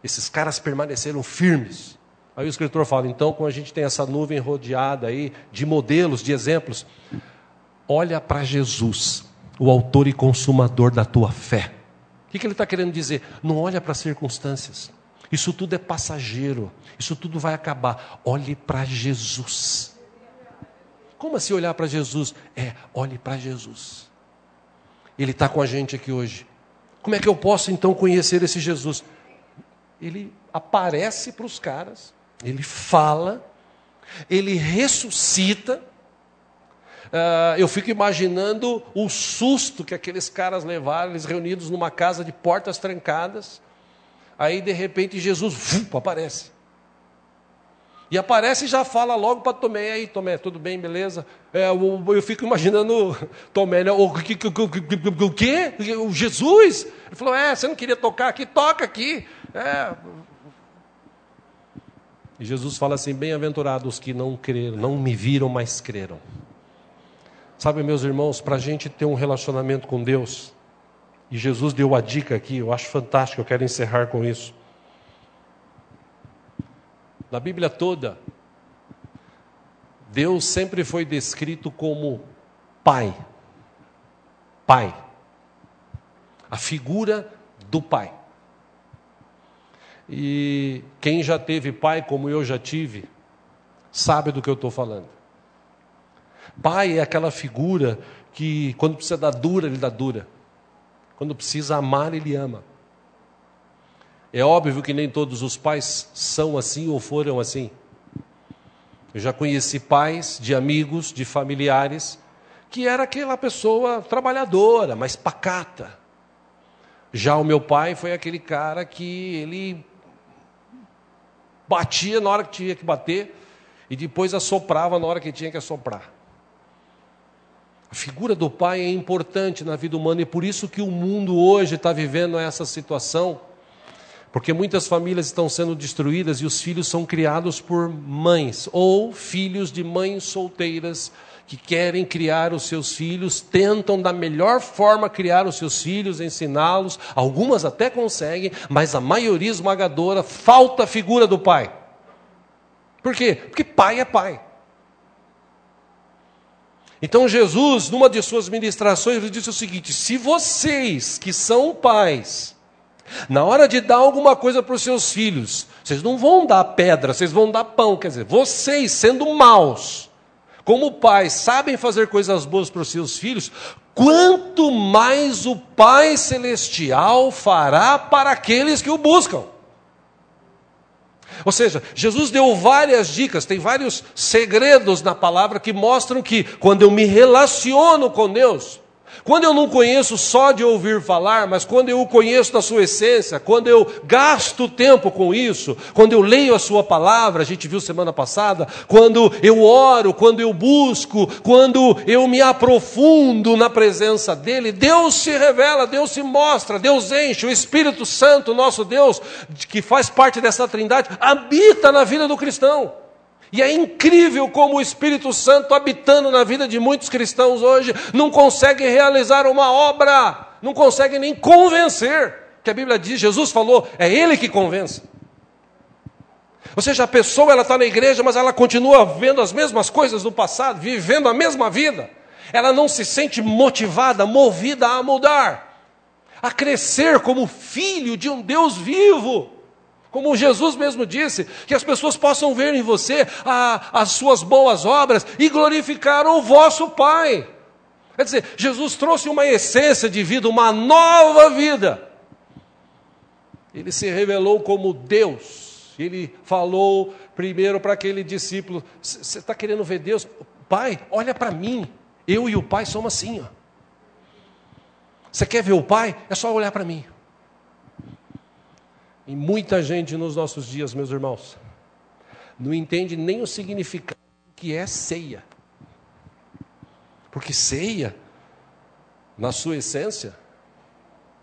Esses caras permaneceram firmes. Aí o escritor fala: então, como a gente tem essa nuvem rodeada aí de modelos, de exemplos, olha para Jesus, o autor e consumador da tua fé. Que, que ele está querendo dizer? Não olha para as circunstâncias. Isso tudo é passageiro. Isso tudo vai acabar. Olhe para Jesus. Como assim olhar para Jesus? É, olhe para Jesus. Ele está com a gente aqui hoje. Como é que eu posso então conhecer esse Jesus? Ele aparece para os caras, ele fala, ele ressuscita Uh, eu fico imaginando o susto que aqueles caras levaram, eles reunidos numa casa de portas trancadas. Aí, de repente, Jesus vum, aparece. E aparece e já fala logo para Tomé, aí Tomé, tudo bem, beleza? É, eu, eu, fico imaginando (laughs) Tomé, né? o, que, o, quê? O Jesus? Ele falou, é, você não queria tocar aqui? Toca aqui. É. E Jesus fala assim, bem-aventurados que não creram, não me viram, mas creram. Sabe, meus irmãos, para a gente ter um relacionamento com Deus, e Jesus deu a dica aqui, eu acho fantástico, eu quero encerrar com isso. Na Bíblia toda, Deus sempre foi descrito como Pai. Pai. A figura do Pai. E quem já teve pai, como eu já tive, sabe do que eu estou falando. Pai é aquela figura que, quando precisa dar dura, ele dá dura. Quando precisa amar, ele ama. É óbvio que nem todos os pais são assim ou foram assim. Eu já conheci pais de amigos, de familiares, que era aquela pessoa trabalhadora, mas pacata. Já o meu pai foi aquele cara que ele batia na hora que tinha que bater e depois assoprava na hora que tinha que assoprar. A figura do pai é importante na vida humana e por isso que o mundo hoje está vivendo essa situação, porque muitas famílias estão sendo destruídas e os filhos são criados por mães ou filhos de mães solteiras que querem criar os seus filhos, tentam da melhor forma criar os seus filhos, ensiná-los, algumas até conseguem, mas a maioria esmagadora falta a figura do pai. Por quê? Porque pai é pai. Então Jesus, numa de suas ministrações, ele disse o seguinte: se vocês que são pais, na hora de dar alguma coisa para os seus filhos, vocês não vão dar pedra, vocês vão dar pão. Quer dizer, vocês sendo maus, como pais, sabem fazer coisas boas para os seus filhos, quanto mais o Pai Celestial fará para aqueles que o buscam. Ou seja, Jesus deu várias dicas, tem vários segredos na palavra que mostram que quando eu me relaciono com Deus, quando eu não conheço só de ouvir falar, mas quando eu o conheço na sua essência, quando eu gasto tempo com isso, quando eu leio a sua palavra, a gente viu semana passada, quando eu oro, quando eu busco, quando eu me aprofundo na presença dele, Deus se revela, Deus se mostra, Deus enche, o Espírito Santo, nosso Deus, que faz parte dessa trindade, habita na vida do cristão. E é incrível como o Espírito Santo, habitando na vida de muitos cristãos hoje, não consegue realizar uma obra, não consegue nem convencer. Que a Bíblia diz, Jesus falou, é Ele que convence. Ou seja, a pessoa ela está na igreja, mas ela continua vendo as mesmas coisas do passado, vivendo a mesma vida. Ela não se sente motivada, movida a mudar, a crescer como filho de um Deus vivo. Como Jesus mesmo disse, que as pessoas possam ver em você a, as suas boas obras e glorificar o vosso Pai. Quer dizer, Jesus trouxe uma essência de vida, uma nova vida. Ele se revelou como Deus. Ele falou primeiro para aquele discípulo: Você está querendo ver Deus? Pai, olha para mim. Eu e o Pai somos assim. Você quer ver o Pai? É só olhar para mim. E muita gente nos nossos dias, meus irmãos, não entende nem o significado que é ceia. Porque ceia, na sua essência,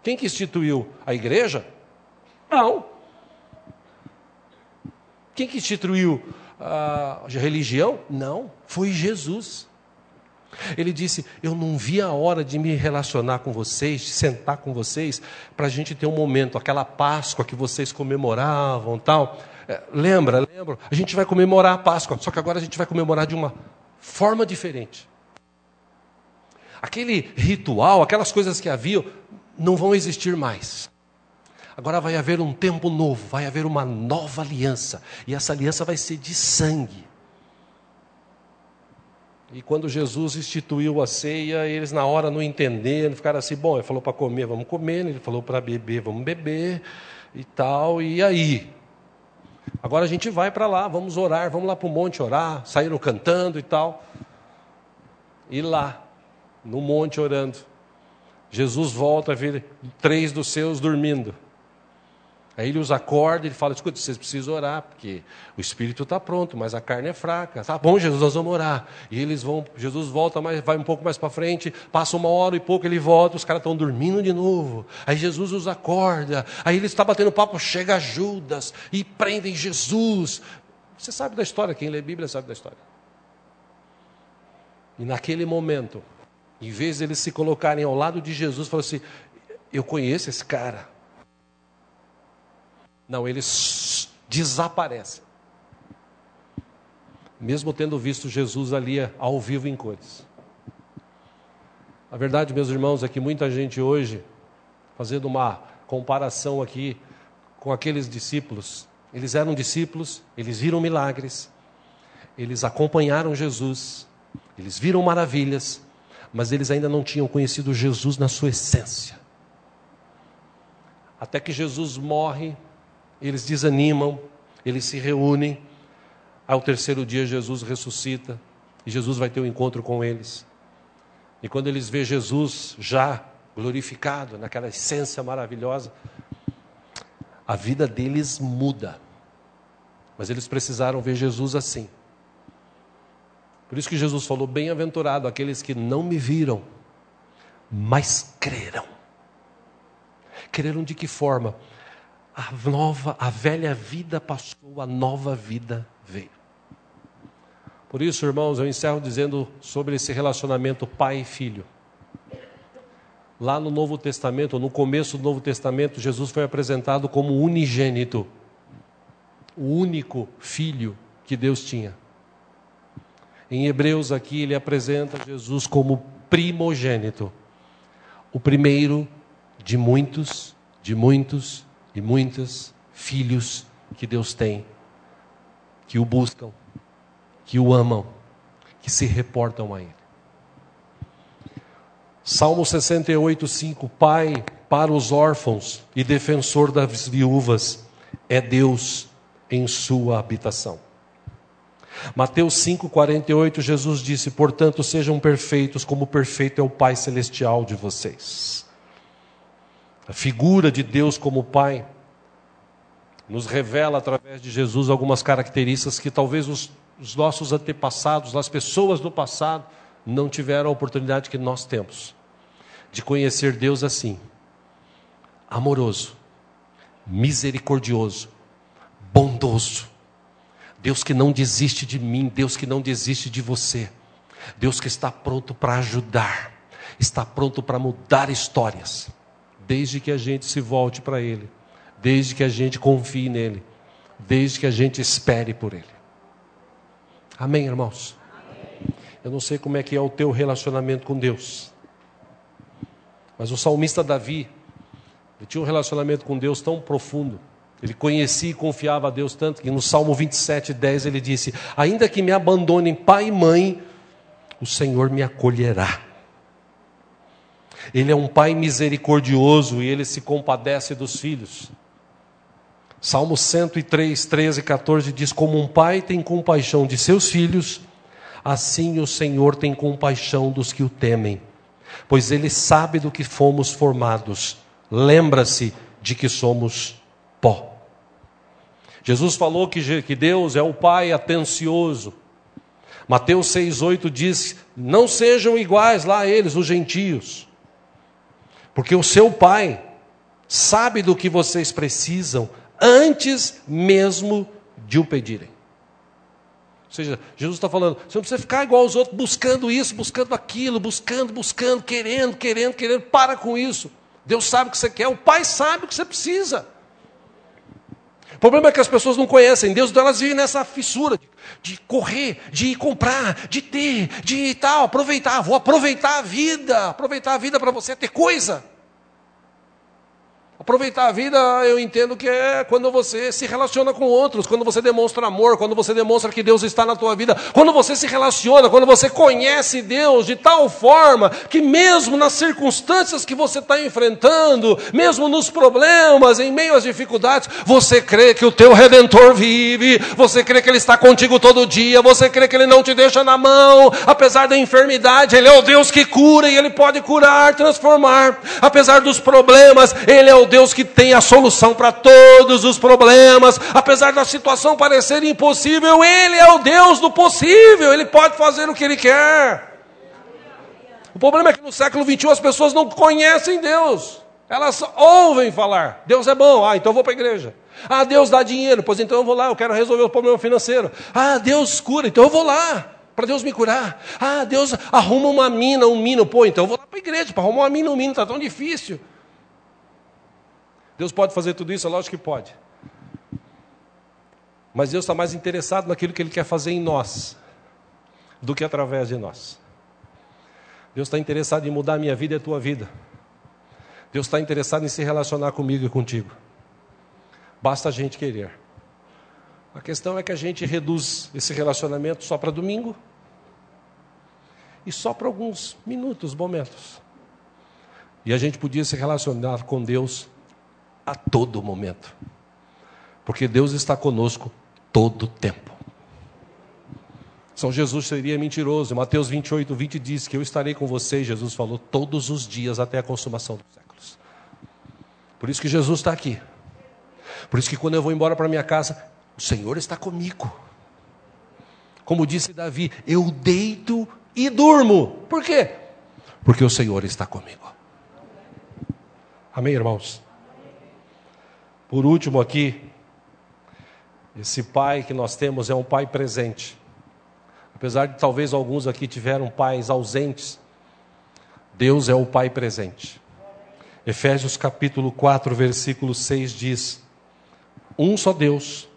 quem que instituiu? A igreja? Não. Quem que instituiu a religião? Não, foi Jesus. Ele disse: Eu não vi a hora de me relacionar com vocês, de sentar com vocês, para a gente ter um momento, aquela Páscoa que vocês comemoravam tal. É, lembra, lembra? A gente vai comemorar a Páscoa, só que agora a gente vai comemorar de uma forma diferente. Aquele ritual, aquelas coisas que haviam, não vão existir mais. Agora vai haver um tempo novo, vai haver uma nova aliança, e essa aliança vai ser de sangue. E quando Jesus instituiu a ceia, eles na hora não entenderam, ficaram assim, bom, ele falou para comer, vamos comer, ele falou para beber, vamos beber e tal, e aí? Agora a gente vai para lá, vamos orar, vamos lá para o monte orar, saíram cantando e tal. E lá, no monte orando, Jesus volta a ver três dos seus dormindo. Aí ele os acorda ele fala: escuta, vocês precisam orar, porque o espírito está pronto, mas a carne é fraca. Tá bom, Jesus, nós vamos orar. E eles vão, Jesus volta, mais, vai um pouco mais para frente, passa uma hora e pouco, ele volta, os caras estão dormindo de novo. Aí Jesus os acorda, aí ele está batendo papo, chega Judas e prendem Jesus. Você sabe da história, quem lê Bíblia sabe da história. E naquele momento, em vez de eles se colocarem ao lado de Jesus, falou assim: Eu conheço esse cara. Não, eles desaparecem. Mesmo tendo visto Jesus ali ao vivo em cores. A verdade, meus irmãos, é que muita gente hoje, fazendo uma comparação aqui com aqueles discípulos, eles eram discípulos, eles viram milagres, eles acompanharam Jesus, eles viram maravilhas, mas eles ainda não tinham conhecido Jesus na sua essência. Até que Jesus morre eles desanimam, eles se reúnem. Ao terceiro dia, Jesus ressuscita e Jesus vai ter um encontro com eles. E quando eles vê Jesus já glorificado, naquela essência maravilhosa, a vida deles muda. Mas eles precisaram ver Jesus assim. Por isso que Jesus falou: Bem-aventurado aqueles que não me viram, mas creram. Creram de que forma? A nova, a velha vida passou, a nova vida veio. Por isso, irmãos, eu encerro dizendo sobre esse relacionamento pai e filho. Lá no Novo Testamento, no começo do Novo Testamento, Jesus foi apresentado como unigênito, o único filho que Deus tinha. Em Hebreus, aqui, ele apresenta Jesus como primogênito, o primeiro de muitos, de muitos e muitas filhos que Deus tem, que o buscam, que o amam, que se reportam a Ele. Salmo 68, 5: Pai para os órfãos e defensor das viúvas é Deus em sua habitação. Mateus 5,48, Jesus disse: Portanto, sejam perfeitos, como perfeito é o Pai Celestial de vocês. A figura de Deus como Pai nos revela através de Jesus algumas características que talvez os, os nossos antepassados, as pessoas do passado, não tiveram a oportunidade que nós temos de conhecer Deus assim: amoroso, misericordioso, bondoso. Deus que não desiste de mim, Deus que não desiste de você. Deus que está pronto para ajudar, está pronto para mudar histórias, desde que a gente se volte para Ele, desde que a gente confie nele, desde que a gente espere por Ele. Amém, irmãos? Eu não sei como é que é o teu relacionamento com Deus. Mas o salmista Davi, ele tinha um relacionamento com Deus tão profundo. Ele conhecia e confiava a Deus tanto que no Salmo 27, 10 ele disse: Ainda que me abandonem pai e mãe, o Senhor me acolherá. Ele é um pai misericordioso e ele se compadece dos filhos. Salmo 103, 13 e 14 diz: Como um pai tem compaixão de seus filhos, assim o Senhor tem compaixão dos que o temem, pois ele sabe do que fomos formados, lembra-se de que somos pó. Jesus falou que, Deus é o Pai atencioso. Mateus 6,8 diz: Não sejam iguais lá eles, os gentios, porque o seu Pai sabe do que vocês precisam antes mesmo de o pedirem. Ou seja, Jesus está falando, você não precisa ficar igual aos outros, buscando isso, buscando aquilo, buscando, buscando, querendo, querendo, querendo. Para com isso. Deus sabe o que você quer, o Pai sabe o que você precisa. O problema é que as pessoas não conhecem Deus, então elas vivem nessa fissura de, de correr, de comprar, de ter, de tal, aproveitar. Vou aproveitar a vida, aproveitar a vida para você ter coisa. Aproveitar a vida, eu entendo que é quando você se relaciona com outros, quando você demonstra amor, quando você demonstra que Deus está na tua vida, quando você se relaciona, quando você conhece Deus de tal forma que mesmo nas circunstâncias que você está enfrentando, mesmo nos problemas, em meio às dificuldades, você crê que o teu Redentor vive, você crê que Ele está contigo todo dia, você crê que Ele não te deixa na mão, apesar da enfermidade, Ele é o Deus que cura e Ele pode curar, transformar, apesar dos problemas, Ele é o Deus que tem a solução para todos os problemas, apesar da situação parecer impossível, Ele é o Deus do possível, Ele pode fazer o que Ele quer. O problema é que no século XXI as pessoas não conhecem Deus, elas ouvem falar: Deus é bom, ah, então eu vou para a igreja. Ah, Deus dá dinheiro, pois então eu vou lá, eu quero resolver o problema financeiro. Ah, Deus cura, então eu vou lá para Deus me curar. Ah, Deus arruma uma mina, um mino, pô, então eu vou lá para a igreja para arrumar uma mina, um mino, está tão difícil. Deus pode fazer tudo isso? É lógico que pode. Mas Deus está mais interessado naquilo que Ele quer fazer em nós do que através de nós. Deus está interessado em mudar a minha vida e a tua vida. Deus está interessado em se relacionar comigo e contigo. Basta a gente querer. A questão é que a gente reduz esse relacionamento só para domingo e só para alguns minutos, momentos. E a gente podia se relacionar com Deus a todo momento. Porque Deus está conosco todo tempo. São Jesus seria mentiroso. Mateus 28, 20 diz que eu estarei com vocês, Jesus falou, todos os dias até a consumação dos séculos. Por isso que Jesus está aqui. Por isso que quando eu vou embora para minha casa, o Senhor está comigo. Como disse Davi, eu deito e durmo. Por quê? Porque o Senhor está comigo. Amém, irmãos? Por último, aqui, esse pai que nós temos é um pai presente. Apesar de talvez alguns aqui tiveram pais ausentes, Deus é o Pai presente. Efésios capítulo 4, versículo 6 diz: Um só Deus,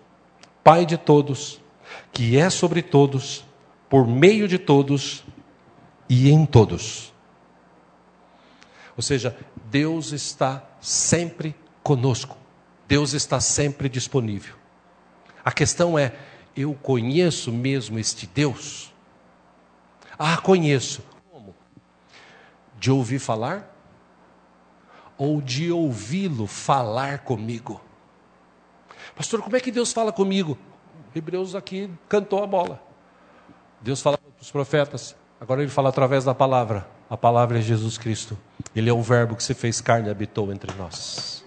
Pai de todos, que é sobre todos, por meio de todos e em todos. Ou seja, Deus está sempre conosco. Deus está sempre disponível. A questão é: eu conheço mesmo este Deus? Ah, conheço. Como? De ouvir falar? Ou de ouvi-lo falar comigo? Pastor, como é que Deus fala comigo? Hebreus aqui cantou a bola. Deus fala para os profetas, agora ele fala através da palavra. A palavra é Jesus Cristo. Ele é o Verbo que se fez carne e habitou entre nós.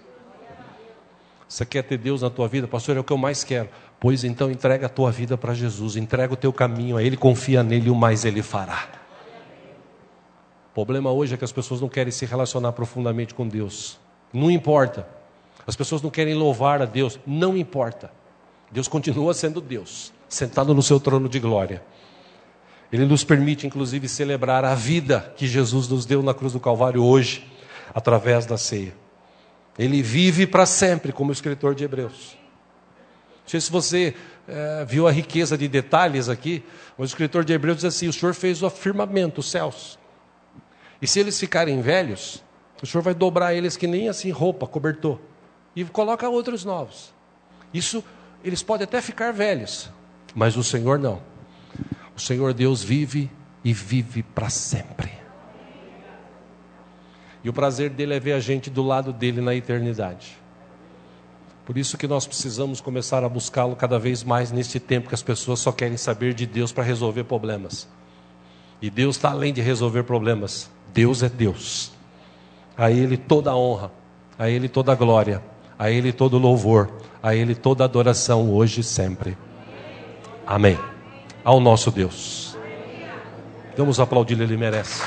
Você quer ter Deus na tua vida? Pastor, é o que eu mais quero. Pois então entrega a tua vida para Jesus, entrega o teu caminho a Ele, confia nele o mais Ele fará. O problema hoje é que as pessoas não querem se relacionar profundamente com Deus. Não importa. As pessoas não querem louvar a Deus. Não importa. Deus continua sendo Deus, sentado no seu trono de glória. Ele nos permite, inclusive, celebrar a vida que Jesus nos deu na cruz do Calvário hoje, através da ceia. Ele vive para sempre, como o escritor de Hebreus. Não sei se você é, viu a riqueza de detalhes aqui, o escritor de Hebreus diz assim: o Senhor fez o afirmamento, os céus. E se eles ficarem velhos, o Senhor vai dobrar eles que nem assim roupa, cobertor, e coloca outros novos. Isso, eles podem até ficar velhos, mas o Senhor não. O Senhor Deus vive e vive para sempre. E o prazer dele é ver a gente do lado dele na eternidade. Por isso que nós precisamos começar a buscá-lo cada vez mais neste tempo que as pessoas só querem saber de Deus para resolver problemas. E Deus está além de resolver problemas. Deus é Deus. A Ele toda a honra, a Ele toda a glória, a Ele todo louvor, a Ele toda adoração hoje e sempre. Amém ao nosso Deus. Vamos aplaudir, Ele merece.